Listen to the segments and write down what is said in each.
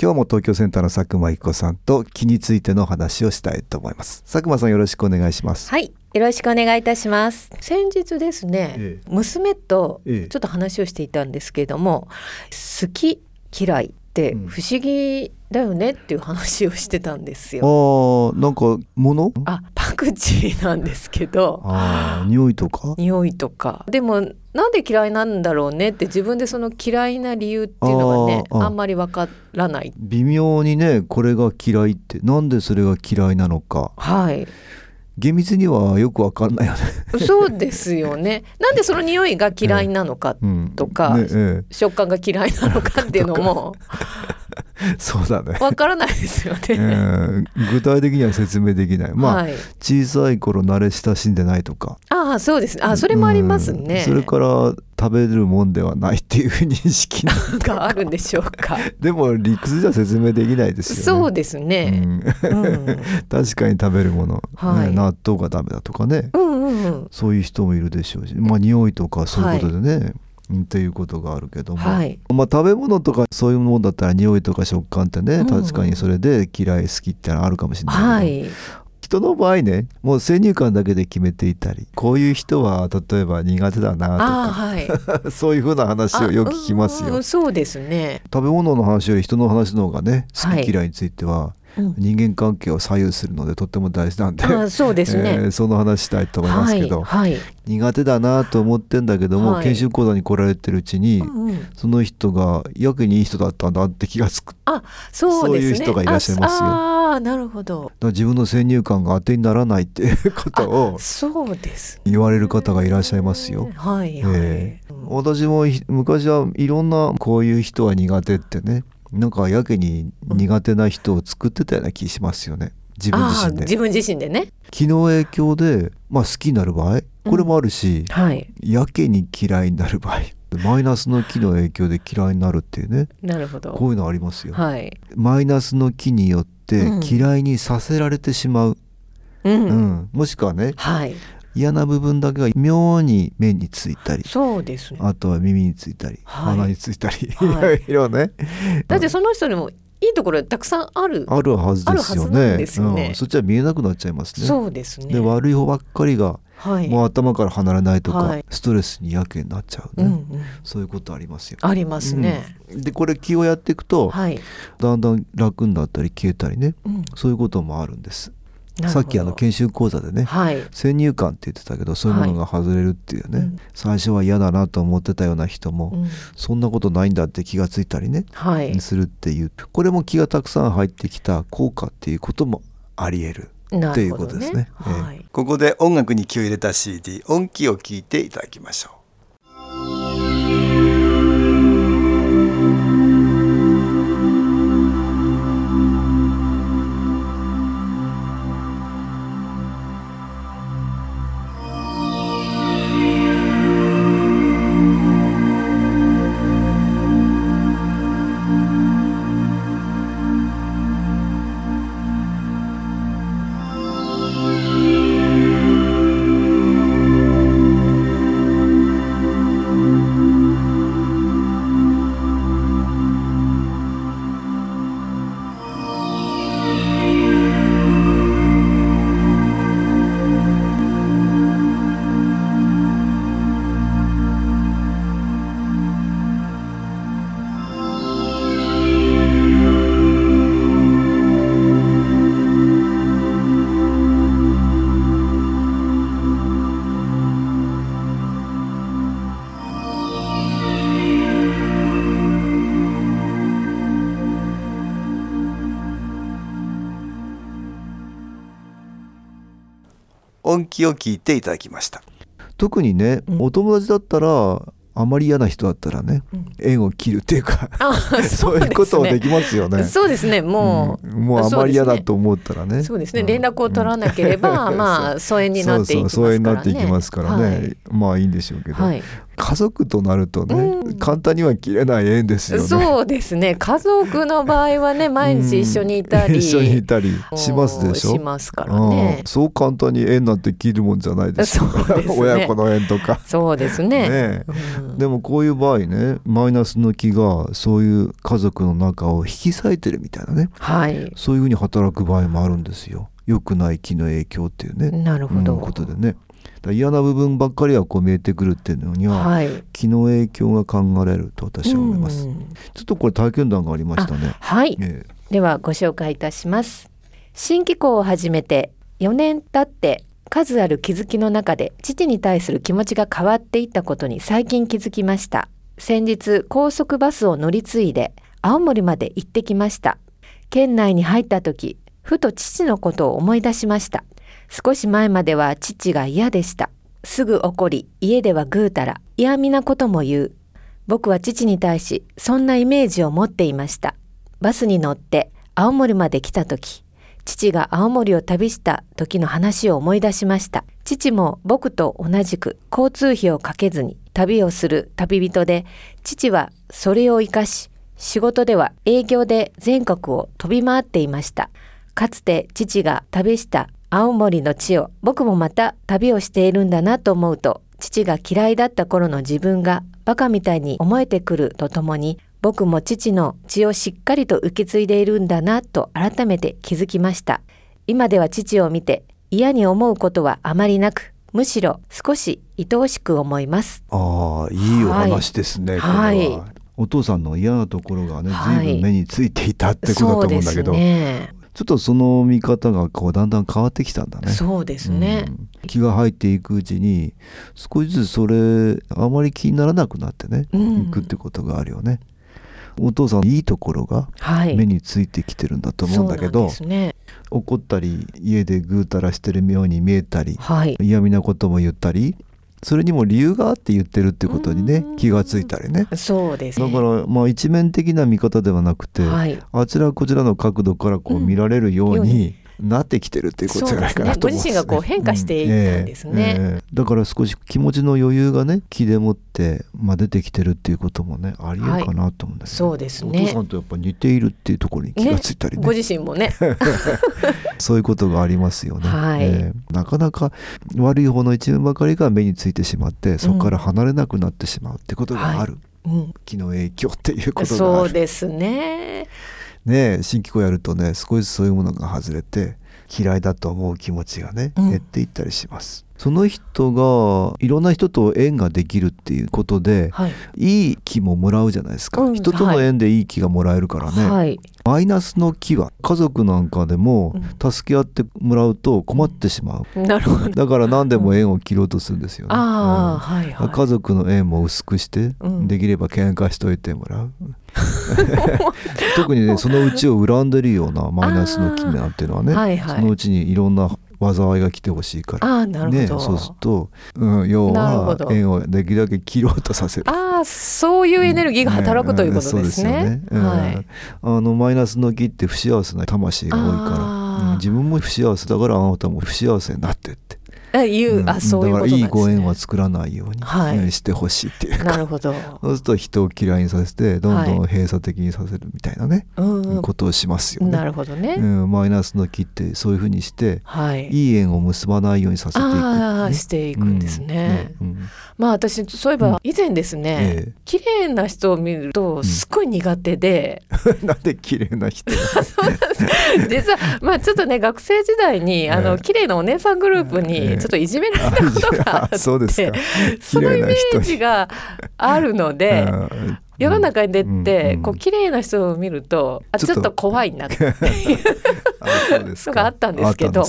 今日も東京センターの佐久間一子さんと気についての話をしたいと思います。佐久間さんよろしくお願いします。はい。よろしくお願いいたします。先日ですね、ええ。娘とええちょっと話をしていたんですけれども、好き嫌いってうん。不思議だよねっていう話をしてたんですよ、あーなんか物？あパクチーなんですけど匂いとか？匂いとか。でもなんで嫌いなんだろうねって自分でその嫌いな理由っていうのがねあんまりわからない。微妙にねこれが嫌いってなんでそれが嫌いなのか。はい。厳密にはよくわかんないよね、そうですよね。なんでその匂いが嫌いなのか、うん、とかねえ食感が嫌いなのかっていうのも え そうだね、わからないですよね。えー具体的には説明できない。まあ、はい、小さい頃慣れ親しんでないとか。ああそうですね。あそれもありますうん。ね。それから食べるもんではないっていう認識ななんかあるんでしょうか。でも理屈じゃ説明できないですよね。そうですね。うん。うん、確かに食べるもの、はい。ね納豆がダメだとかね。うんうんうん。そういう人もいるでしょうし。まあ匂いとかそういうことでね、うんっていうことがあるけども、はい。まあ食べ物とかそういうものだったら匂いとか食感ってね、うん。確かにそれで嫌い好きってのはあるかもしれないけど、はい。人の場合ねもう先入観だけで決めていたりこういう人は例えば苦手だなとはい。か そういうふうな話をよく聞きますよ。そうですね。食べ物の話より人の話の方がね好はい。き嫌いについてはうん人間関係を左右するのでとっても大事なんで、ああそうですね。えーその話したいと思いますけど、はいはい。苦手だなと思ってんだけども、はい研修講座に来られてるうちに、うんうんその人がやけにいい人だったんだって気がつくあそうね。そういう人がいらっしゃいますよああなるほど。ら自分の先入観が当てにならないっていうことをあそうです。言われる方がいらっしゃいますよ。はいはい。ええ私もひ昔はいろんなこういう人は苦手ってねなんかやけに苦手な人を作ってたような気しますよね自分自身で自分自身でね。気の影響で、まあ、好きになる場合これもあるし、はい。やけに嫌いになる場合マイナスの気の影響で嫌いになるっていうねなるほど。こういうのありますよ、はい。マイナスの気によってうん嫌いにさせられてしまう、うん。うんもしくはねはい。嫌な部分だけが妙に目についたりそうですね。あとは耳についたり、はい鼻についたり、はいいろいろねだってその人にもいいところたくさんある。あるはずですよねよねうん、そっちは見えなくなっちゃいますねそうですね。で悪い方ばっかりがはい。もう頭から離れないとか、はいストレスにやけになっちゃうね、うんうん。そういうことありますよありますね。うんでこれ気をやっていくと、はい。だんだん楽になったり消えたりねうん。そういうこともあるんですさっきあの研修講座でね、はい。先入観って言ってたけどそういうものが外れるっていうね、うん最初は嫌だなと思ってたような人も、うんそんなことないんだって気がついたりね、はい。するっていうこれも気がたくさん入ってきた効果っていうこともあり得るなっていうことですね。ええはい。ここで音楽に気を入れた CD 音気を聞いていただきましょ本気を聞いていただきました。特にね、うん。お友達だったらあまり嫌な人だったらね、うん。縁を切るっていうかあ そういうこともできますよね。そうですね。もう、うん。もうあまり嫌だと思ったらね。そうですね、ん。連絡を取らなければ、まあ疎遠になっていきますからね。そうそう疎遠になっていきますからね、はい。まあいいんでしょうけど、はい家族となるとね、うん。簡単には切れない縁ですよね。そうですね。家族の場合はね毎日一緒にいたり、一緒にいたりしますでしょ？しますからね。うん。そう簡単に縁なんて切るもんじゃないです。ね。親子の縁とか。そうですね。ねうん。でもこういう場合ねマイナスの気がそういう家族の中を引き裂いてるみたいなね。はい。そういうふうに働く場合もあるんですよ。良くない気の影響っていうね、なるほど、うんことでね嫌な部分ばっかりはこう見えてくるっていうのには、はい。気の影響が考えられると私は思います、うん。ちょっとこれ体験談がありましたね。はい。えではご紹介いたします。新機構を始めて4年経って数ある気づきの中で父に対する気持ちが変わっていったことに最近気づきました。先日高速バスを乗り継いで青森まで行ってきました。県内に入った時ふと父のことを思い出しました少し前までは父が嫌でした。すぐ怒り家ではぐうたら嫌味なことも言う。僕は父に対しそんなイメージを持っていました。バスに乗って青森まで来た時父が青森を旅した時の話を思い出しました。父も僕と同じく交通費をかけずに旅をする旅人で父はそれを生かし仕事では営業で全国を飛び回っていました。かつて父が旅した青森の地を僕もまた旅をしているんだなと思うと父が嫌いだった頃の自分がバカみたいに思えてくるとともに僕も父の血をしっかりと受け継いでいるんだなと改めて気づきました。今では父を見て嫌に思うことはあまりなくむしろ少し愛おしく思います。ああいいお話ですね、はい。これは、お父さんの嫌なところがねはい。随分目についていたってことだと思うんだけど、そうですねちょっとその見方がこうだんだん変わってきたんだね。そうですね、うん。気が入っていくうちに少しずつそれあまり気にならなくなってね、うん。いくってことがあるよね。お父さんいいところがはい。目についてきてるんだと思うんだけど、そうなんですね。怒ったり家でぐうたらしてるように見えたりはい。嫌味なことも言ったりそれにも理由があって言ってるってことにねうん。気がついたりね。そうです。ねだからまあ一面的な見方ではなくて、はい。あちらこちらの角度からこううん。見られるようになってきてるっていうことじゃないかなと思うんそうですね。ご自身がこう変化していったんですね。うん。ええ。ええだから少し気持ちの余裕がね気でもって、まあ、出てきてるっていうこともねありえるかなと思うんだけど、そうですね。お父さんとやっぱ似ているっていうところに気がついたりね。ご自身もね。そういうことがありますよね、はい。ええ。なかなか悪い方の一面ばかりが目についてしまってそこから離れなくなってしまうってことがある、うん。気の影響っていうことがある。そうですねね新機構やるとね少しそういうものが外れて嫌いだと思う気持ちがね、うん。減っていったりしますその人がいろんな人と縁ができるっていうことではい。いい気ももらうじゃないですか、うん。人との縁でいい気がもらえるからね、はい。マイナスの気は家族なんかでもう助け合ってもらうと困ってしまう、なるほど。だから何でも縁を切ろうとするんですよね、うん。はいはい。家族の縁も薄くして、うん。できれば喧嘩しといてもらう。特にねそのうちを恨んでるようなマイナスの気なんていうのはね、はいはい。そのうちにいろんな災いが来てほしいから。ああなるほど、ね、そうすると、うん、要は縁をできるだけ切ろうとさせる。ああそういうエネルギーが働くということですね。あのマイナスの気って不幸せな魂が多いあから、ー。うん自分も不幸せだからあなたも不幸せになってって、あいう、ん。あそういうことね、いいご縁は作らないように、はい。うんしてほしいっていうか。なるほど。そうすると人を嫌いにさせてどんどん閉鎖的にさせるみたいなね、うんうん。ことをしますよね。なるほどね。うん、マイナスの気ってそういうふうにしてはい。いい縁を結ばないようにさせていく、ああしていくんですね。うん。うん。まあ私そういえば以前ですね、ええ。綺麗な人を見るとすっごい苦手で、なんで綺麗な人？実はまあちょっとね学生時代にあのええ。綺麗なお姉さんグループええ。にちょっといじめられたことがあって、あそうですか。そのイメージがあるので。うん世の中に出て、うんこう綺麗な人を見るとあちょっと怖いなっていう のがあったんですけど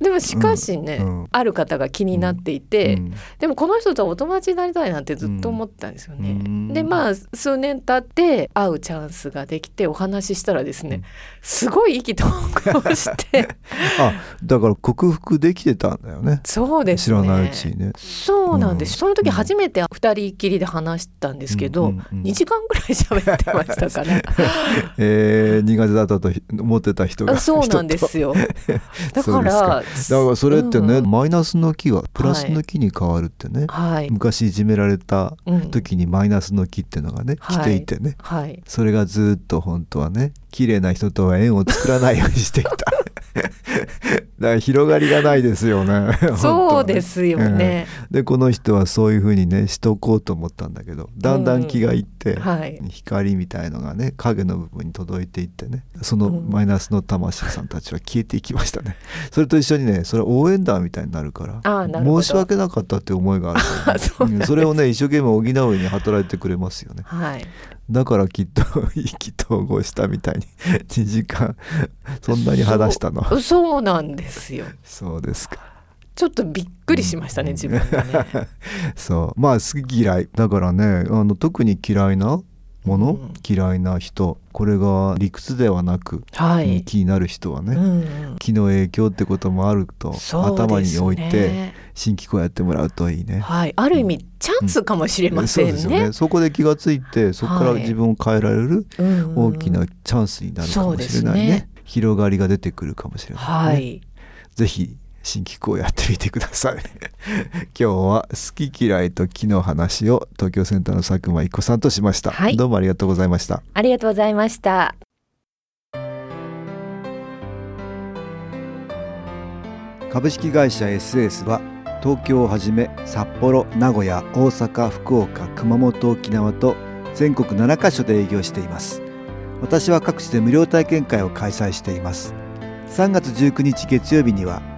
でもしかしね、うんうん。ある方が気になっていえて、うん。でもこの人とはお友達になりたいなんてずっと思ってたんですよね。うん。でまあ数年経って会うチャンスができてお話ししたらですね、すごい意気投合して。あだから克服できてたんだよね。そうですね。知らないうちにね。そうなんです、うん。その時初めて二人きりで話したんですけど、うんうんうん。2時間ぐらい喋ってましたから。えー、苦手だったと思ってた人があそうなんですよ。だからだからそれってね、うんマイナスの木がプラスの木に変わるってね、はい、昔いじめられたうん。時にマイナスの木ってのがね、はい。来ていてね。はい。それがずっと本当はね綺麗な人とは縁を作らないようにしていた。だ から広がりがないですよね。そうですよね、うんでこの人はそういうふうにねしとこうと思ったんだけどだんだん気がいって、はい。光みたいのがね影の部分に届いていってねそのうん。マイナスの魂さんたちは消えていきましたね。それと一緒にねそれは応援団みたいになるから申し訳なかったって思いがあるそうなんですうんそれをね一生懸命補うように働いてくれますよね。はいだからきっと 意気投合したみたいに 2時間そんなに話したの。そうそうなんですよ。そうですか。ちょっとびっくりしましたね、自分がね。そう。まあ好き嫌い。だからねあの特に嫌いなもの、うん。嫌いな人。これが理屈ではなく、はい、気になる人はね、うんうん。気の影響ってこともあると、ね。頭に置いて新機構やってもらうといいね。はい、ある意味チャンスかもしれませんね。そね。そこで気がついてそこからはい自分を変えられるうんうん。大きなチャンスになるかもしれないね,、ね。広がりが出てくるかもしれない、ね。はい、ぜひ新機構やってみてください。今日は好き嫌いと気の話を東京センターの佐久間一子さんとしました、はい。どうもありがとうございました。ありがとうございました。株式会社 SS は東京をはじめ札幌名古屋大阪福岡熊本沖縄と全国7カ所で営業しています。私は各地で無料体験会を開催しています。3月19日月曜日には